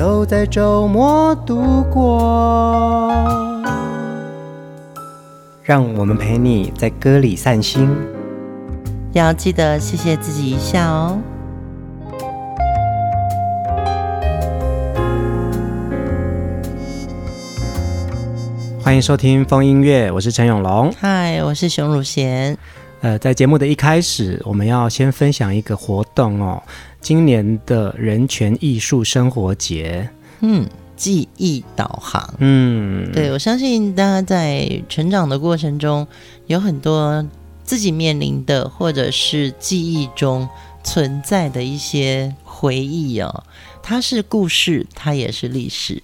都在周末度过，让我们陪你在歌里散心，要记得谢谢自己一下哦。欢迎收听风音乐，我是陈永龙，嗨，我是熊汝贤。呃，在节目的一开始，我们要先分享一个活动哦。今年的人权艺术生活节，嗯，记忆导航，嗯，对，我相信大家在成长的过程中，有很多自己面临的，或者是记忆中存在的一些回忆哦。它是故事，它也是历史。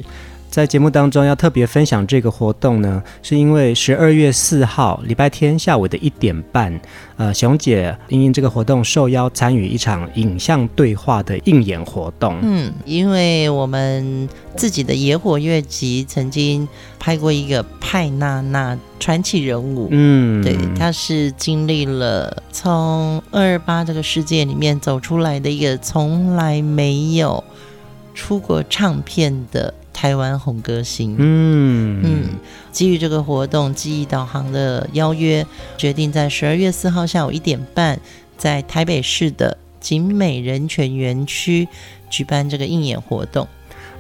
在节目当中要特别分享这个活动呢，是因为十二月四号礼拜天下午的一点半，呃，熊姐因应这个活动受邀参与一场影像对话的应演活动。嗯，因为我们自己的野火乐集曾经拍过一个派娜娜传奇人物，嗯，对，她是经历了从二二八这个世界里面走出来的一个从来没有出过唱片的。台湾红歌星，嗯嗯，基于这个活动记忆导航的邀约，决定在十二月四号下午一点半，在台北市的景美人权园区举办这个映演活动。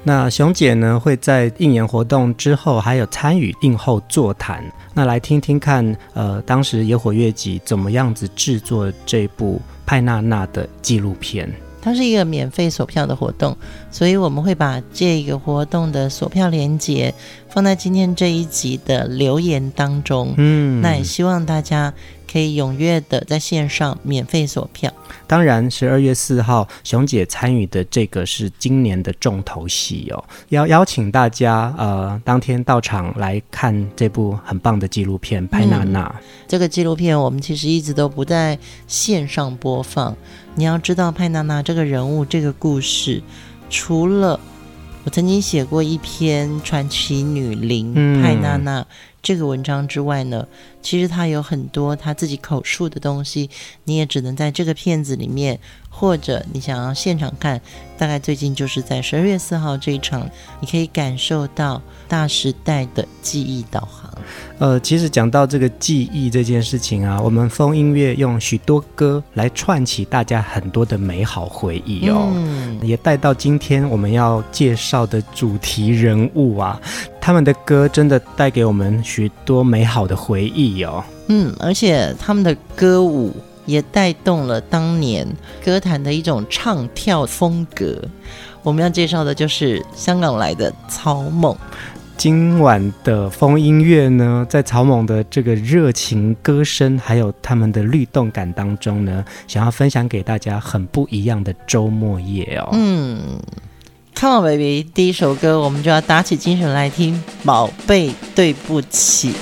那熊姐呢，会在映演活动之后，还有参与映后座谈，那来听听看，呃，当时野火乐集怎么样子制作这部派娜娜的纪录片。它是一个免费索票的活动，所以我们会把这个活动的索票链接放在今天这一集的留言当中。嗯，那也希望大家可以踊跃的在线上免费索票。当然，十二月四号熊姐参与的这个是今年的重头戏哦，要邀请大家呃当天到场来看这部很棒的纪录片《派娜娜》。嗯，这个纪录片我们其实一直都不在线上播放。你要知道派娜娜这个人物，这个故事，除了我曾经写过一篇传奇女伶派娜娜这个文章之外呢，其实他有很多他自己口述的东西，你也只能在这个片子里面，或者你想要现场看，大概最近就是在十二月四号这一场，你可以感受到大时代的记忆导航。呃，其实讲到这个记忆这件事情啊，我们风音乐用许多歌来串起大家很多的美好回忆哦，嗯、也带到今天我们要介绍的主题人物啊，他们的歌真的带给我们许多美好的回忆哦。嗯，而且他们的歌舞也带动了当年歌坛的一种唱跳风格。我们要介绍的就是香港来的草蜢。今晚的风音乐呢，在草蜢的这个热情歌声，还有他们的律动感当中呢，想要分享给大家很不一样的周末夜哦。嗯，Come on baby，第一首歌我们就要打起精神来听，宝贝对不起。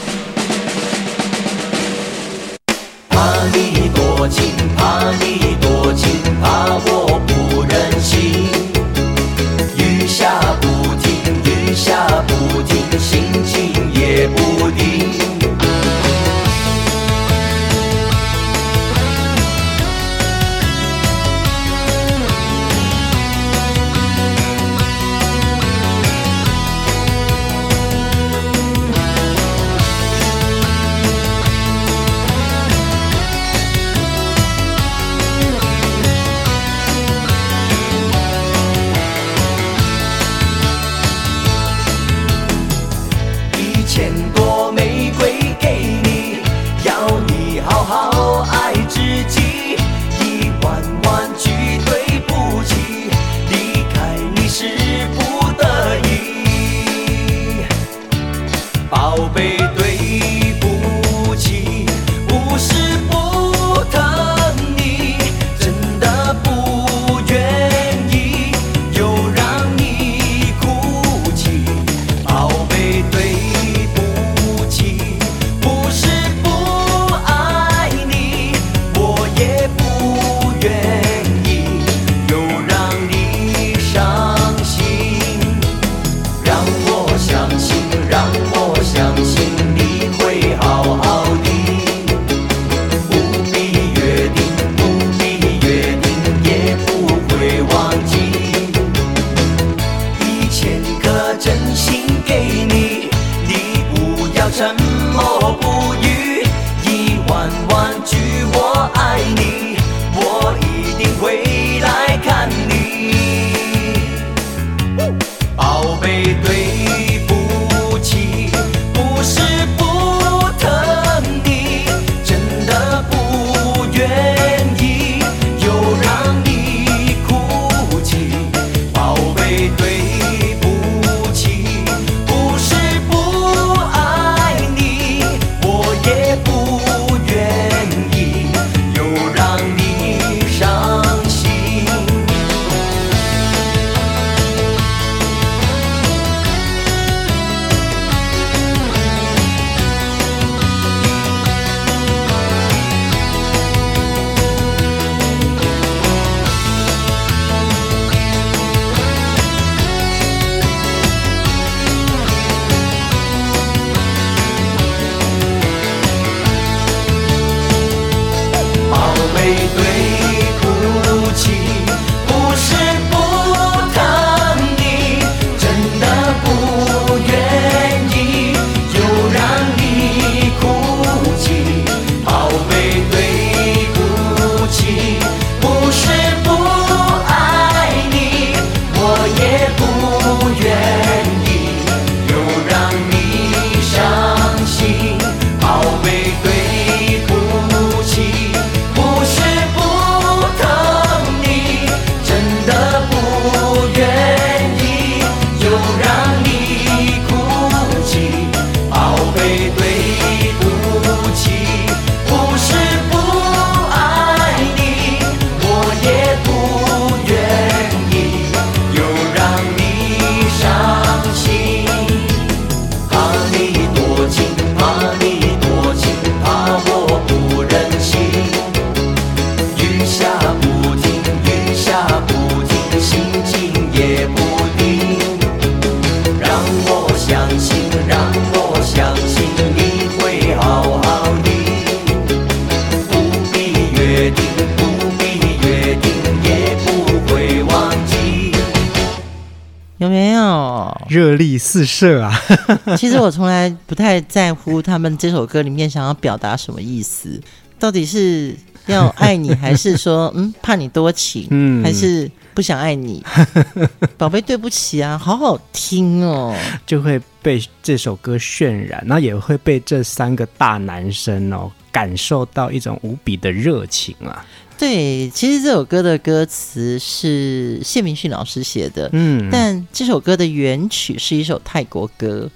热力四射啊！其实我从来不太在乎他们这首歌里面想要表达什么意思，到底是要爱你，还是说嗯怕你多情，嗯，还是不想爱你？宝贝，对不起啊，好好听哦，就会被这首歌渲染，然后也会被这三个大男生哦感受到一种无比的热情啊。对，其实这首歌的歌词是谢明训老师写的，嗯，但这首歌的原曲是一首泰国歌。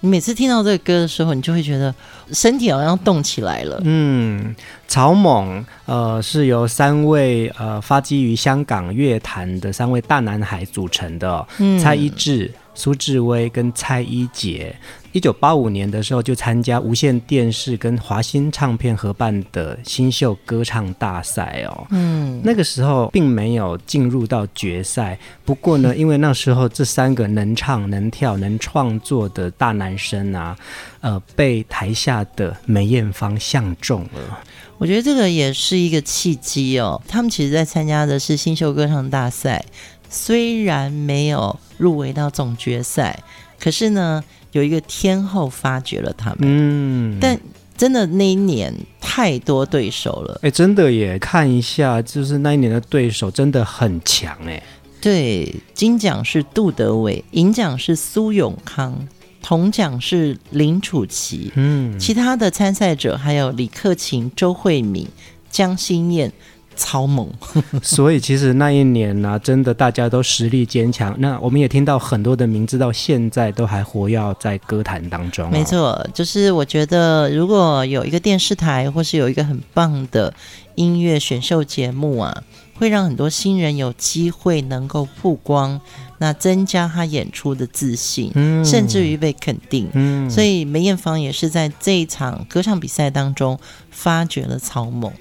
你每次听到这个歌的时候，你就会觉得身体好像动起来了。嗯，草蜢呃是由三位呃发迹于香港乐坛的三位大男孩组成的，哦，嗯，蔡一智、苏志威跟蔡一杰。一九八五年的时候，就参加无线电视跟华星唱片合办的新秀歌唱大赛哦。嗯，那个时候并没有进入到决赛。不过呢，因为那时候这三个能唱、能跳、能创作的大男生啊，呃，被台下的梅艳芳相中了。我觉得这个也是一个契机哦。他们其实在参加的是新秀歌唱大赛，虽然没有入围到总决赛，可是呢。有一个天后发掘了他们，嗯，但真的那一年太多对手了，哎，真的耶，看一下，就是那一年的对手真的很强，哎，对，金奖是杜德伟，银奖是苏永康，铜奖是林楚琪，嗯，其他的参赛者还有李克勤、周慧敏、江心燕。草蜢，所以其实那一年呢、啊，真的大家都实力坚强。那我们也听到很多的名字，到现在都还活跃在歌坛当中、哦。没错，就是我觉得如果有一个电视台，或是有一个很棒的音乐选秀节目啊，会让很多新人有机会能够曝光，那增加他演出的自信，嗯、甚至于被肯定。嗯、所以梅艳芳也是在这一场歌唱比赛当中发掘了草蜢。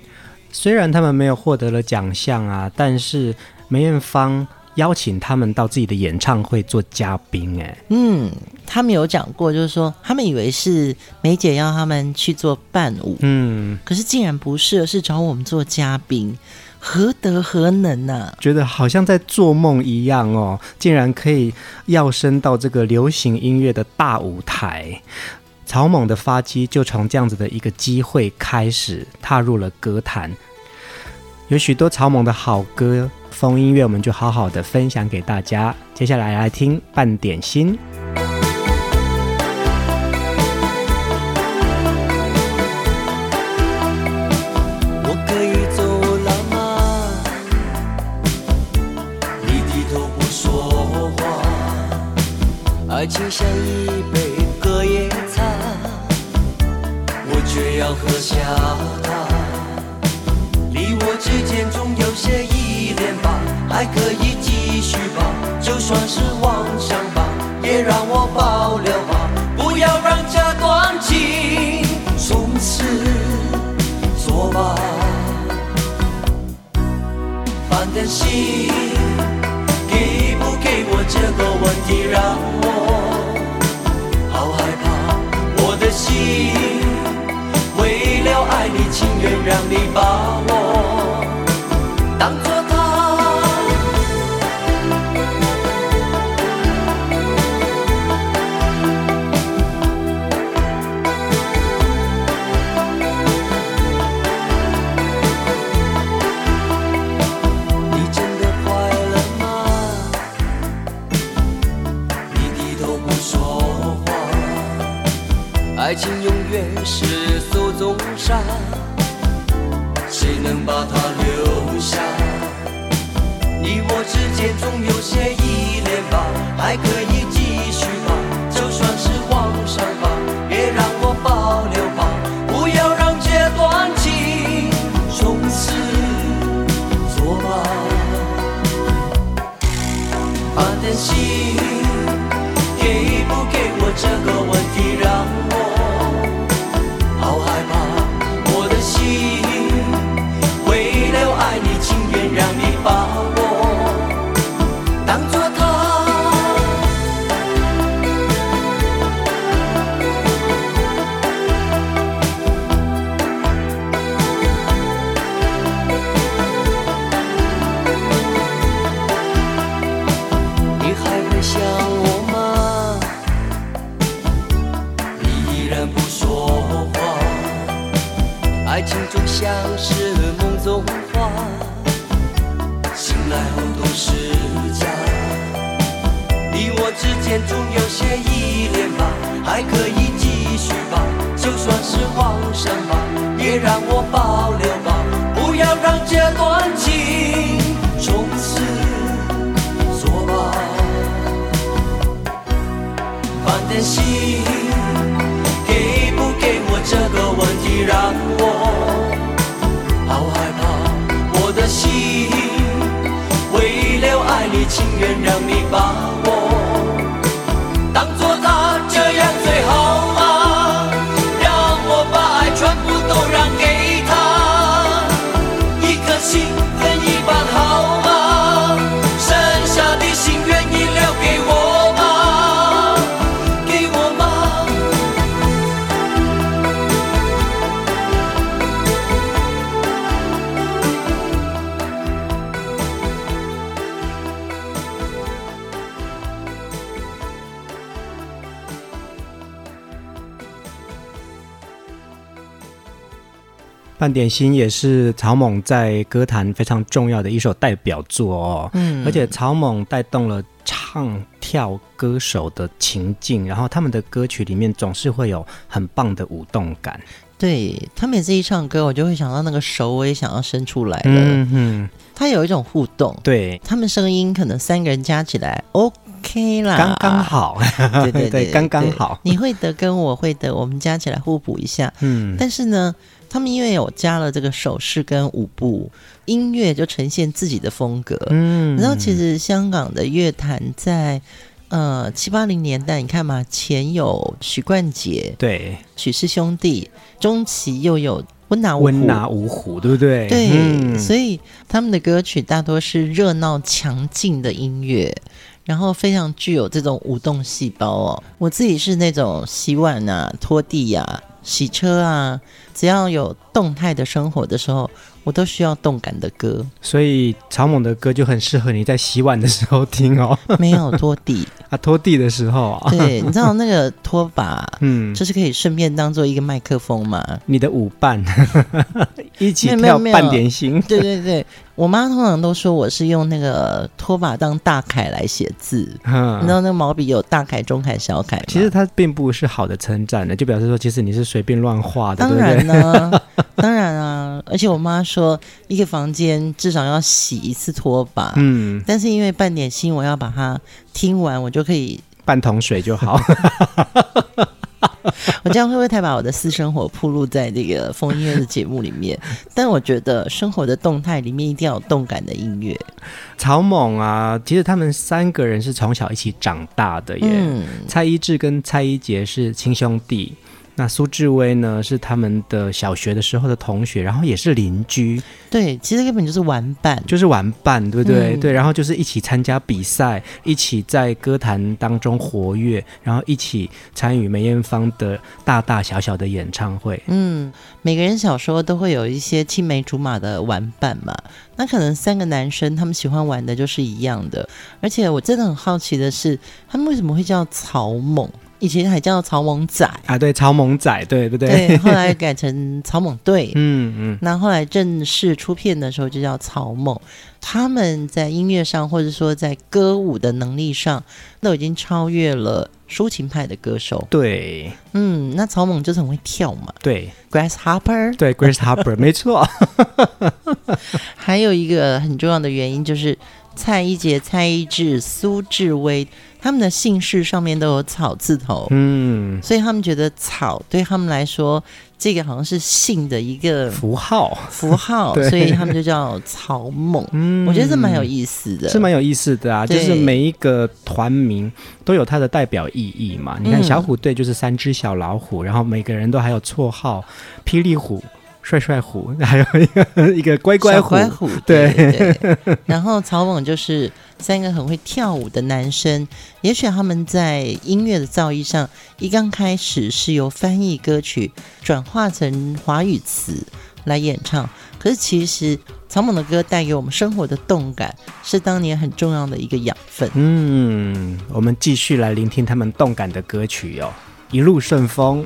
虽然他们没有获得了奖项啊，但是梅艳芳邀请他们到自己的演唱会做嘉宾。哎，嗯，他们有讲过，就是说他们以为是梅姐要他们去做伴舞，嗯，可是竟然不是，而是找我们做嘉宾，何德何能呢、啊？觉得好像在做梦一样哦，竟然可以跃升到这个流行音乐的大舞台。草蜢的发迹就从这样子的一个机会开始踏入了歌坛，有许多草蜢的好歌、风音乐，我们就好好的分享给大家。接下来来听《半点心》。我可以走了吗？你低头不说话，爱情像一下它，你我之间总有些依恋吧，还可以继续吧，就算是妄想吧，也让我保留吧，不要让这段情从此作罢。半点心，给不给我这个问题让我让你把我眼中有些意半点心也是草蜢在歌坛非常重要的一首代表作哦，嗯，而且草蜢带动了唱跳歌手的情境，然后他们的歌曲里面总是会有很棒的舞动感。对，他每次一唱歌，我就会想到那个手，我也想要伸出来了。嗯哼，他有一种互动，对，他们声音可能三个人加起来，OK 啦，刚刚好，对对 对，刚刚好。你会的跟我会的，我们加起来互补一下。嗯，但是呢。他们因为有加了这个手势跟舞步，音乐就呈现自己的风格。嗯，然后其实香港的乐坛在呃七八零年代，你看嘛，前有许冠杰，对，许氏兄弟，中期又有温拿温拿五虎，对不对？对，嗯，所以他们的歌曲大多是热闹强劲的音乐，然后非常具有这种舞动细胞哦。我自己是那种洗碗啊、拖地呀、啊。洗车啊，只要有动态的生活的时候，我都需要动感的歌。所以草蜢的歌就很适合你在洗碗的时候听哦。没有拖地啊，拖地的时候啊。对，你知道那个拖把，嗯，就是可以顺便当做一个麦克风嘛。你的舞伴 一起跳半点心。对对对。我妈通常都说我是用那个拖把当大楷来写字，嗯，你知道那个毛笔有大楷、中楷、小楷。其实它并不是好的称赞的，就表示说其实你是随便乱画的。当然呢，当然啊，而且我妈说一个房间至少要洗一次拖把，嗯，但是因为半点心，我要把它听完，我就可以半桶水就好。我这样会不会太把我的私生活铺露在这个风音乐的节目里面？但我觉得生活的动态里面一定要有动感的音乐。曹猛啊，其实他们三个人是从小一起长大的耶。嗯、蔡一智跟蔡一杰是亲兄弟。那苏志威呢，是他们的小学的时候的同学，然后也是邻居。对，其实根本就是玩伴，就是玩伴，对不对？嗯、对，然后就是一起参加比赛，一起在歌坛当中活跃，然后一起参与梅艳芳的大大小小的演唱会。嗯，每个人小时候都会有一些青梅竹马的玩伴嘛。那可能三个男生他们喜欢玩的就是一样的，而且我真的很好奇的是，他们为什么会叫草蜢？以前还叫草蜢仔啊，对，草蜢仔，对不对？对，后来改成草蜢队，嗯 嗯。那后来正式出片的时候就叫草蜢。他们在音乐上，或者说在歌舞的能力上，都已经超越了抒情派的歌手。对，嗯，那草蜢就是很会跳嘛。对，Grasshopper，对，Grasshopper，没错。还有一个很重要的原因就是蔡一杰、蔡一智、苏志威。他们的姓氏上面都有草字头，嗯，所以他们觉得草对他们来说，这个好像是姓的一个符号，符号，所以他们就叫草蜢。嗯，我觉得这蛮有意思的，是蛮有意思的啊。就是每一个团名都有它的代表意义嘛。你看小虎队就是三只小老虎，然后每个人都还有绰号，霹雳虎。帅帅虎，还有一个一个乖乖虎，乖虎对，对，对。然后草蜢就是三个很会跳舞的男生。也许他们在音乐的造诣上，一刚开始是由翻译歌曲转化成华语词来演唱。可是其实，草蜢的歌带给我们生活的动感，是当年很重要的一个养分。嗯，我们继续来聆听他们动感的歌曲哟、哦，一路顺风。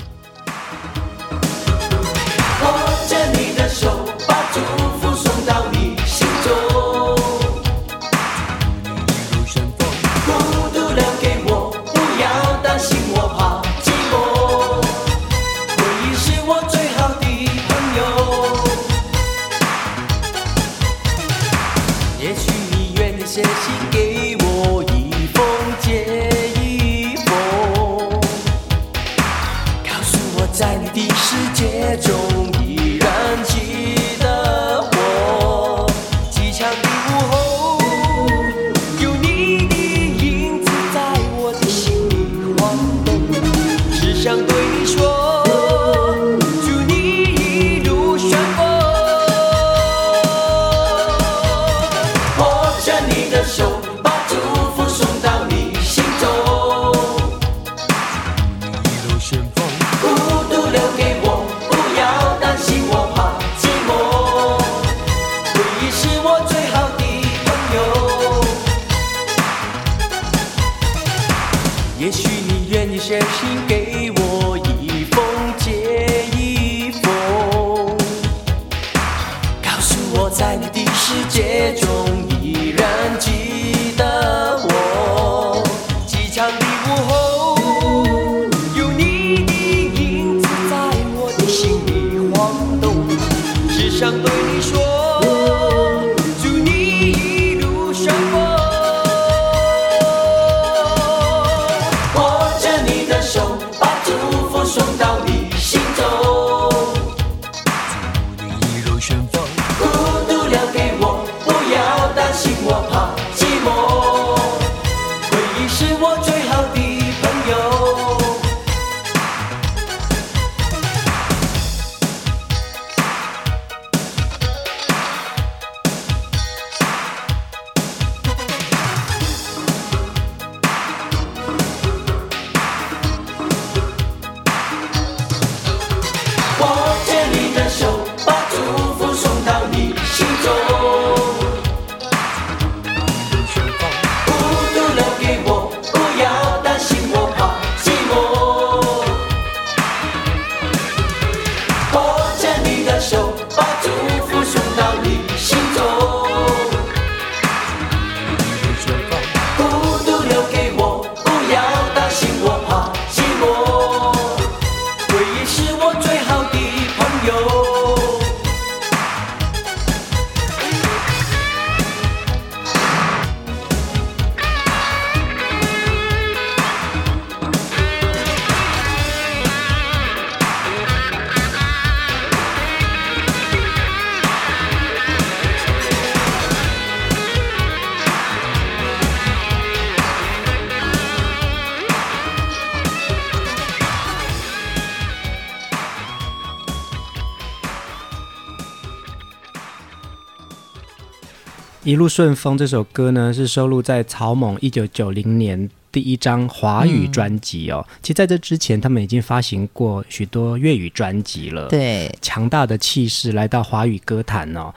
一路顺风这首歌呢，是收录在草蜢一九九零年第一张华语专辑哦。嗯、其实在这之前，他们已经发行过许多粤语专辑了。对，强大的气势来到华语歌坛哦。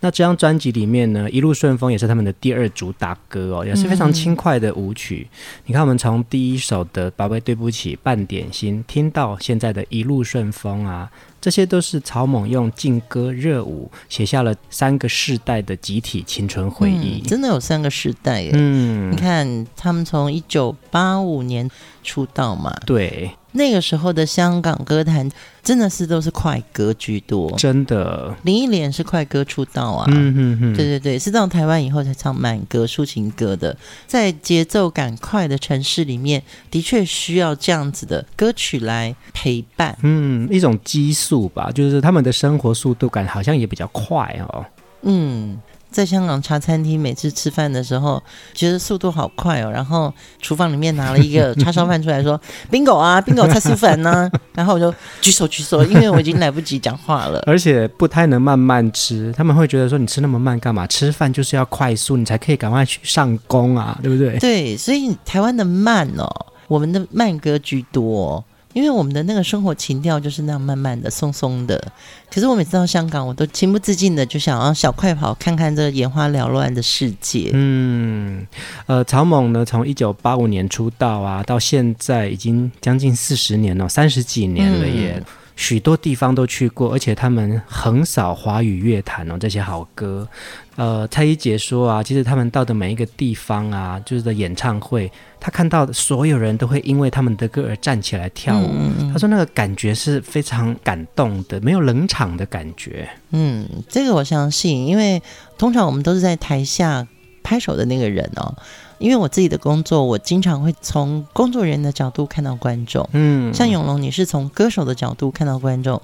那这张专辑里面呢，《一路顺风》也是他们的第二主打歌哦，也是非常轻快的舞曲。嗯、你看，我们从第一首的《宝贝对不起》半点心，听到现在的一路顺风啊，这些都是曹猛用劲歌热舞写下了三个世代的集体青春回忆。嗯、真的有三个世代耶！嗯，你看他们从一九八五年出道嘛，对。那个时候的香港歌坛真的是都是快歌居多，真的。林忆莲是快歌出道啊，嗯嗯嗯，对对对，是到台湾以后才唱慢歌、抒情歌的。在节奏感快的城市里面，的确需要这样子的歌曲来陪伴，嗯，一种激素吧，就是他们的生活速度感好像也比较快哦，嗯。在香港茶餐厅，每次吃饭的时候，觉得速度好快哦。然后厨房里面拿了一个 叉烧饭出来说：“Bingo 啊，Bingo 叉烧饭呢。”然后我就举手举手，因为我已经来不及讲话了。而且不太能慢慢吃，他们会觉得说：“你吃那么慢干嘛？吃饭就是要快速，你才可以赶快去上工啊，对不对？”对，所以台湾的慢哦，我们的慢歌居多。因为我们的那个生活情调就是那样慢慢的、松松的。可是我每次到香港，我都情不自禁的就想要小快跑，看看这眼花缭乱的世界。嗯，呃，曹猛呢，从一九八五年出道啊，到现在已经将近四十年了，三十几年了耶。嗯许多地方都去过，而且他们横扫华语乐坛哦，这些好歌。呃，蔡一杰说啊，其实他们到的每一个地方啊，就是的演唱会，他看到的所有人都会因为他们的歌而站起来跳舞。嗯、他说那个感觉是非常感动的，没有冷场的感觉。嗯，这个我相信，因为通常我们都是在台下拍手的那个人哦。因为我自己的工作，我经常会从工作人员的角度看到观众。嗯，像永龙，你是从歌手的角度看到观众。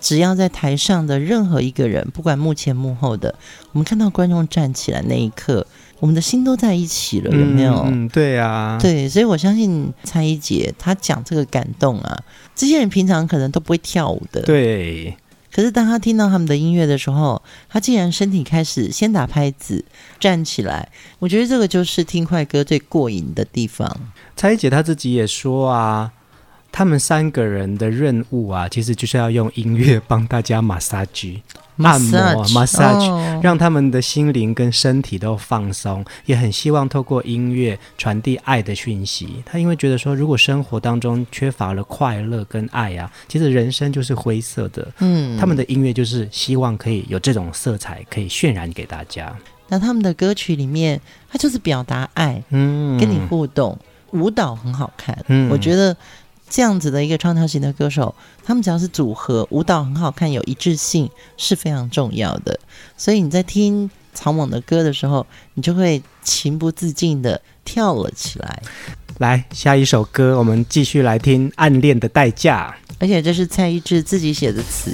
只要在台上的任何一个人，不管幕前幕后的，我们看到观众站起来那一刻，我们的心都在一起了，有没有？嗯，对啊，对，所以我相信蔡一杰他讲这个感动啊，这些人平常可能都不会跳舞的。对。可是当他听到他们的音乐的时候，他竟然身体开始先打拍子，站起来。我觉得这个就是听快歌最过瘾的地方。蔡姐她自己也说啊。他们三个人的任务啊，其实就是要用音乐帮大家马杀鸡按摩 massage，让他们的心灵跟身体都放松，也很希望透过音乐传递爱的讯息。他因为觉得说，如果生活当中缺乏了快乐跟爱啊，其实人生就是灰色的。嗯，他们的音乐就是希望可以有这种色彩，可以渲染给大家。那他们的歌曲里面，他就是表达爱，嗯，跟你互动，舞蹈很好看，嗯，我觉得。这样子的一个唱跳型的歌手，他们只要是组合，舞蹈很好看，有一致性是非常重要的。所以你在听草蜢的歌的时候，你就会情不自禁的跳了起来。来，下一首歌，我们继续来听《暗恋的代价》，而且这是蔡一智自己写的词。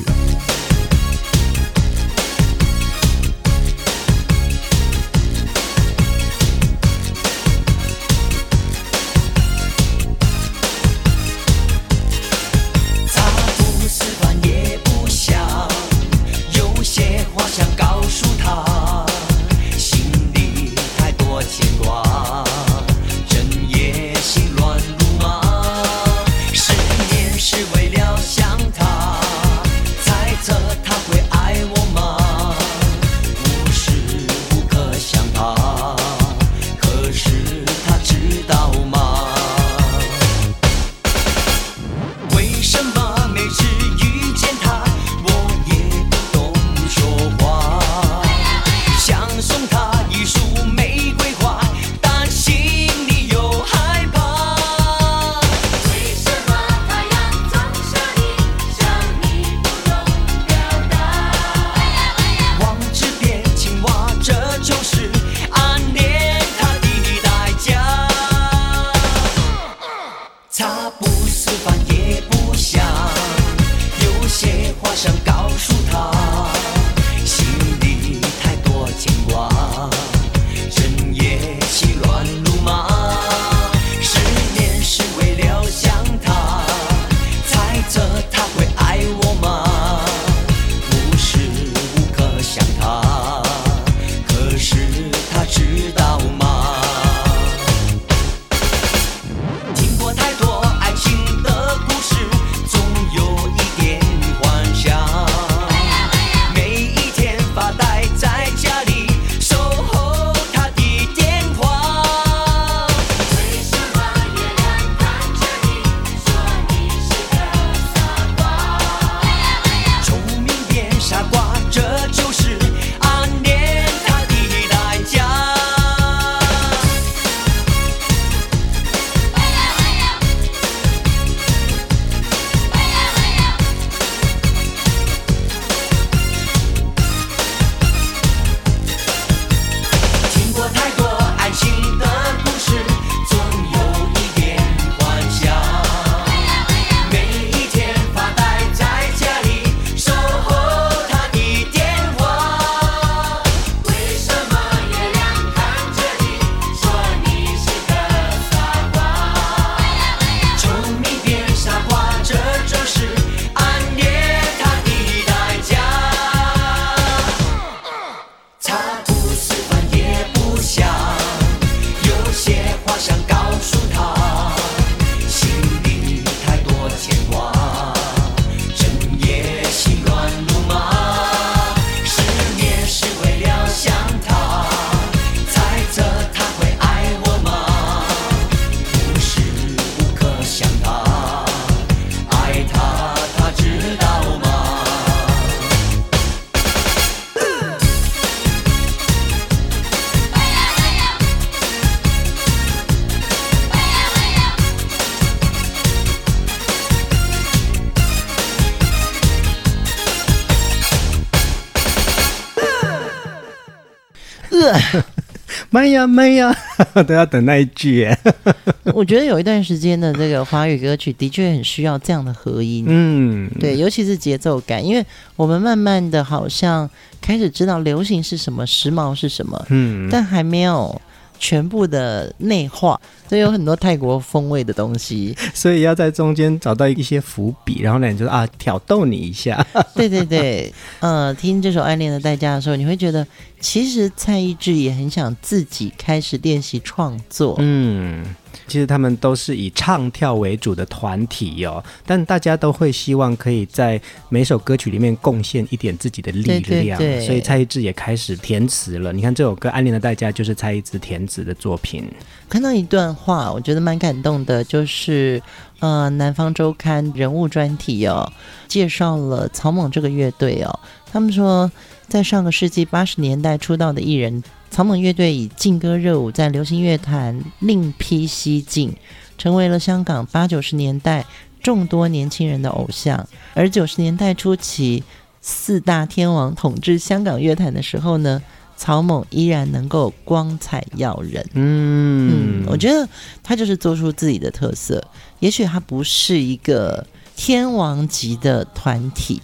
慢呀慢呀，都要等那一句耶。我觉得有一段时间的这个华语歌曲的确很需要这样的合音，嗯，对，尤其是节奏感，因为我们慢慢的好像开始知道流行是什么，时髦是什么，嗯，但还没有。全部的内化，所以有很多泰国风味的东西，所以要在中间找到一些伏笔，然后呢，你就啊挑逗你一下。对对对，呃，听这首《暗恋的代价》的时候，你会觉得其实蔡一智也很想自己开始练习创作。嗯。其实他们都是以唱跳为主的团体哦，但大家都会希望可以在每首歌曲里面贡献一点自己的力量，对对对，所以蔡一智也开始填词了。你看这首歌《暗恋的代价》就是蔡一智填词的作品。看到一段话，我觉得蛮感动的，就是呃，《南方周刊》人物专题哦，介绍了草蜢这个乐队哦，他们说在上个世纪八十年代出道的艺人。草蜢乐队以劲歌热舞在流行乐坛另辟蹊径，成为了香港八九十年代众多年轻人的偶像。而九十年代初期，四大天王统治香港乐坛的时候呢，草蜢依然能够光彩耀人。嗯，嗯，我觉得他就是做出自己的特色。也许他不是一个天王级的团体。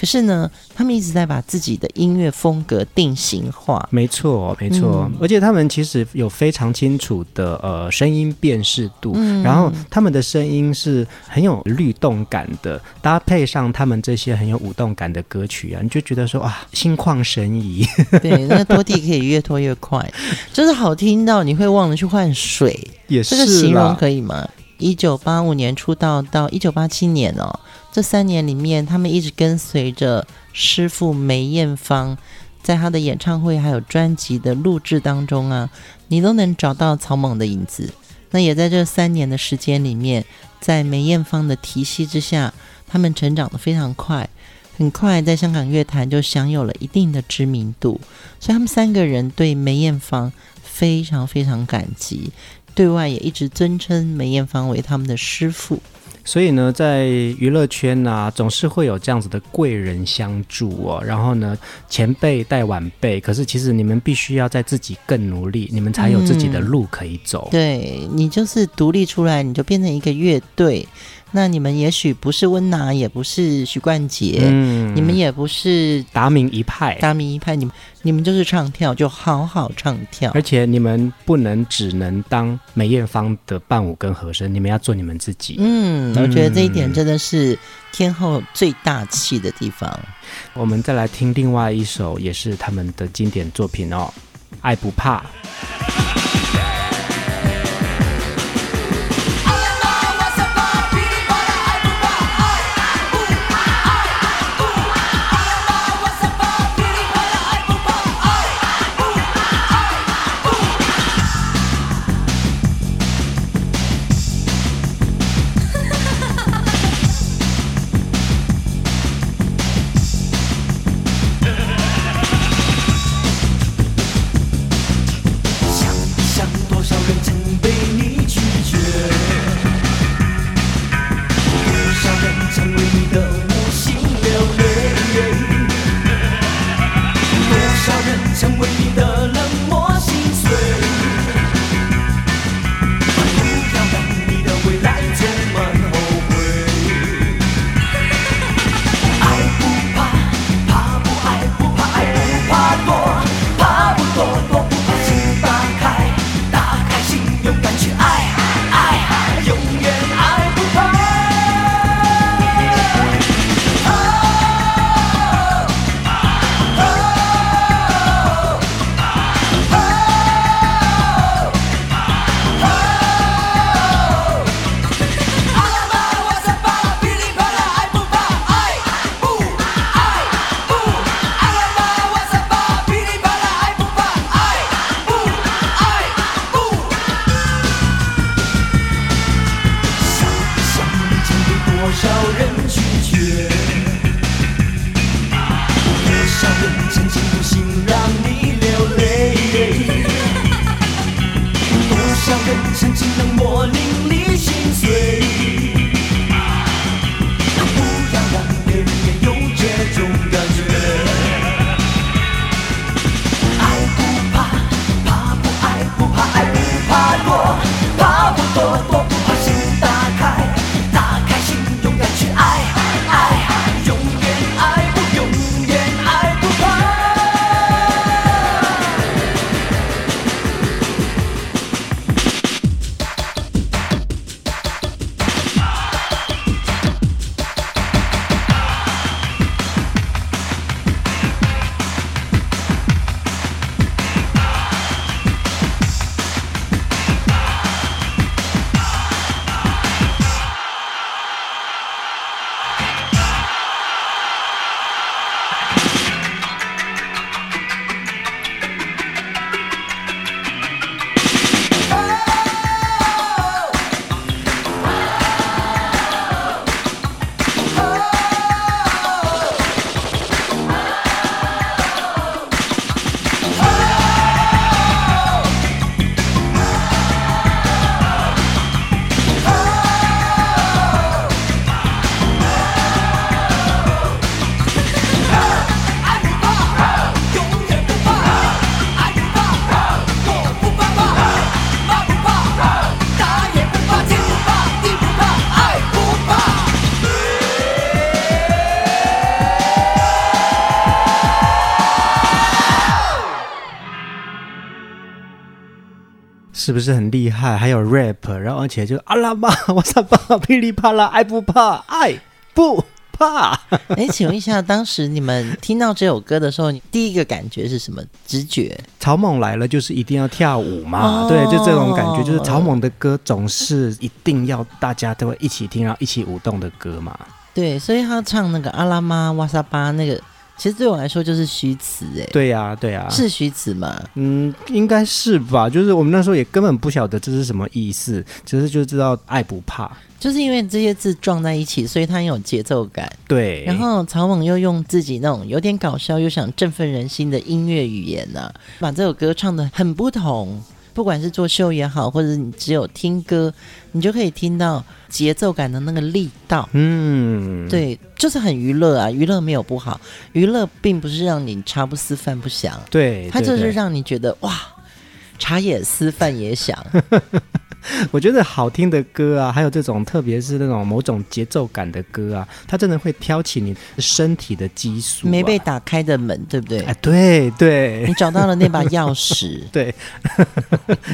可是呢，他们一直在把自己的音乐风格定型化。没错，没错，嗯、而且他们其实有非常清楚的呃声音辨识度，嗯、然后他们的声音是很有律动感的，搭配上他们这些很有舞动感的歌曲啊，你就觉得说啊，心旷神怡。对，那拖地可以越拖越快，就是好听到你会忘了去换水。也是，这个形容可以吗？一九八五年出道到一九八七年哦。这三年里面，他们一直跟随着师傅梅艳芳，在他的演唱会还有专辑的录制当中啊，你都能找到草蜢的影子。那也在这三年的时间里面，在梅艳芳的提携之下，他们成长得非常快，很快在香港乐坛就享有了一定的知名度。所以他们三个人对梅艳芳非常非常感激，对外也一直尊称梅艳芳为他们的师傅。所以呢，在娱乐圈啊，总是会有这样子的贵人相助哦。然后呢，前辈带晚辈，可是其实你们必须要在自己更努力，你们才有自己的路可以走。嗯、对，你就是独立出来，你就变成一个乐队。那你们也许不是温拿，也不是许冠杰，嗯，你们也不是达明一派，达明一派，你们你们就是唱跳，就好好唱跳。而且你们不能只能当梅艳芳的伴舞跟和声，你们要做你们自己。嗯，我觉得这一点真的是天后最大气的地方。我们再来听另外一首，也是他们的经典作品哦，《爱不怕》。是不是很厉害？还有 rap，然后而且就阿拉玛哇萨巴噼里啪啦，爱不怕，爱不怕。哎，请问一下，当时你们听到这首歌的时候，你第一个感觉是什么？直觉？草蜢来了，就是一定要跳舞嘛？哦、对，就这种感觉，就是草蜢的歌总是一定要大家都会一起听，然后一起舞动的歌嘛。对，所以他唱那个阿拉玛哇萨巴那个。其实对我来说就是虚词哎，对呀、啊、对呀、啊，是虚词吗？嗯，应该是吧。就是我们那时候也根本不晓得这是什么意思，只是就知道爱不怕，就是因为这些字撞在一起，所以它有节奏感。对，然后草蜢又用自己那种有点搞笑又想振奋人心的音乐语言呢、啊，把这首歌唱的很不同。不管是做秀也好，或者你只有听歌，你就可以听到节奏感的那个力道。嗯，对，就是很娱乐啊，娱乐没有不好，娱乐并不是让你茶不思饭不想，对，它就是让你觉得哇，茶也思饭也想。我觉得好听的歌啊，还有这种特别是那种某种节奏感的歌啊，它真的会挑起你身体的激素、啊。没被打开的门，对不对？哎，对对，你找到了那把钥匙。对，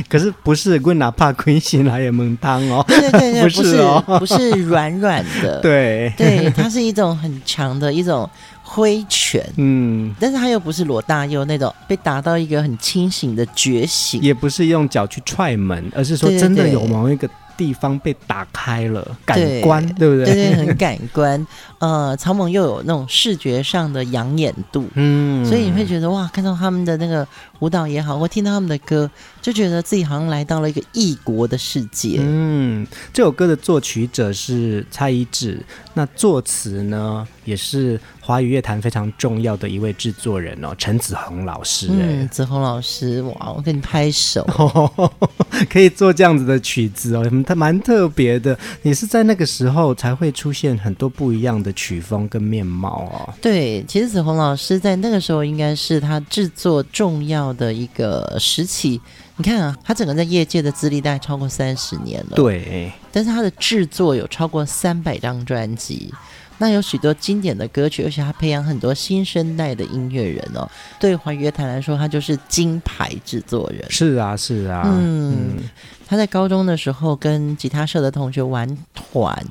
可是不是滚哪怕亏心来也门当哦。对对对对，不是哦，不是软软的。对对，它是一种很强的一种。挥拳，嗯，但是他又不是罗大佑那种被打到一个很清醒的觉醒，也不是用脚去踹门，而是说真的有某一个地方被打开了，感官，对不对？对对，很感官。呃，草蜢又有那种视觉上的养眼度，嗯，所以你会觉得哇，看到他们的那个舞蹈也好，或听到他们的歌，就觉得自己好像来到了一个异国的世界。嗯，这首歌的作曲者是蔡一智，那作词呢也是华语乐坛非常重要的一位制作人哦，陈子鸿老师。嗯，子鸿老师，哇，我给你拍手，哦，可以做这样子的曲子哦，他蛮特别的，也是在那个时候才会出现很多不一样的。的曲风跟面貌哦，对，其实子鸿老师在那个时候应该是他制作重要的一个时期。你看啊，他整个在业界的资历大概超过三十年了，对。但是他的制作有超过三百张专辑，那有许多经典的歌曲，而且他培养很多新生代的音乐人哦。对华语乐坛来说，他就是金牌制作人。是啊，是啊，嗯，嗯，他在高中的时候跟吉他社的同学玩团，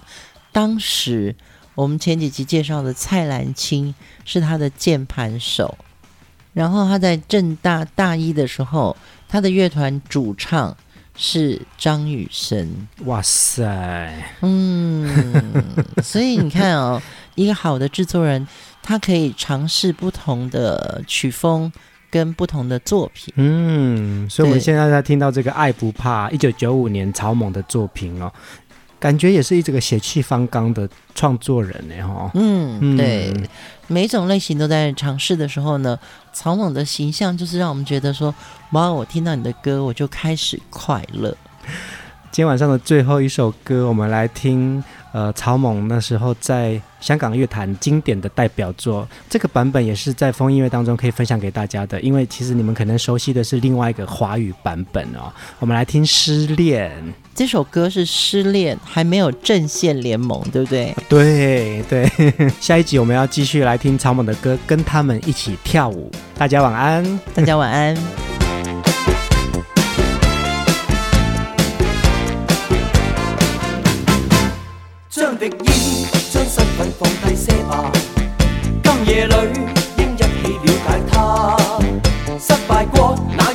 当时。我们前几集介绍的蔡澜清是他的键盘手，然后他在正大大一的时候，他的乐团主唱是张雨生。哇塞，嗯，所以你看哦，一个好的制作人，他可以尝试不同的曲风跟不同的作品。嗯，所以我们现在在听到这个《爱不怕》，一九九五年草蜢的作品哦。感觉也是一这个血气方刚的创作人呢，哈。嗯，对，每种类型都在尝试的时候呢，草蜢的形象就是让我们觉得说，哇，我听到你的歌，我就开始快乐。今天晚上的最后一首歌，我们来听。呃，草蜢那时候在香港乐坛经典的代表作，这个版本也是在风音乐当中可以分享给大家的。因为其实你们可能熟悉的是另外一个华语版本哦。我们来听《失恋》这首歌，是失恋还没有阵线联盟，对不对？对对。下一集我们要继续来听草蜢的歌，跟他们一起跳舞。大家晚安，大家晚安。夜里应一起了解他。失败过那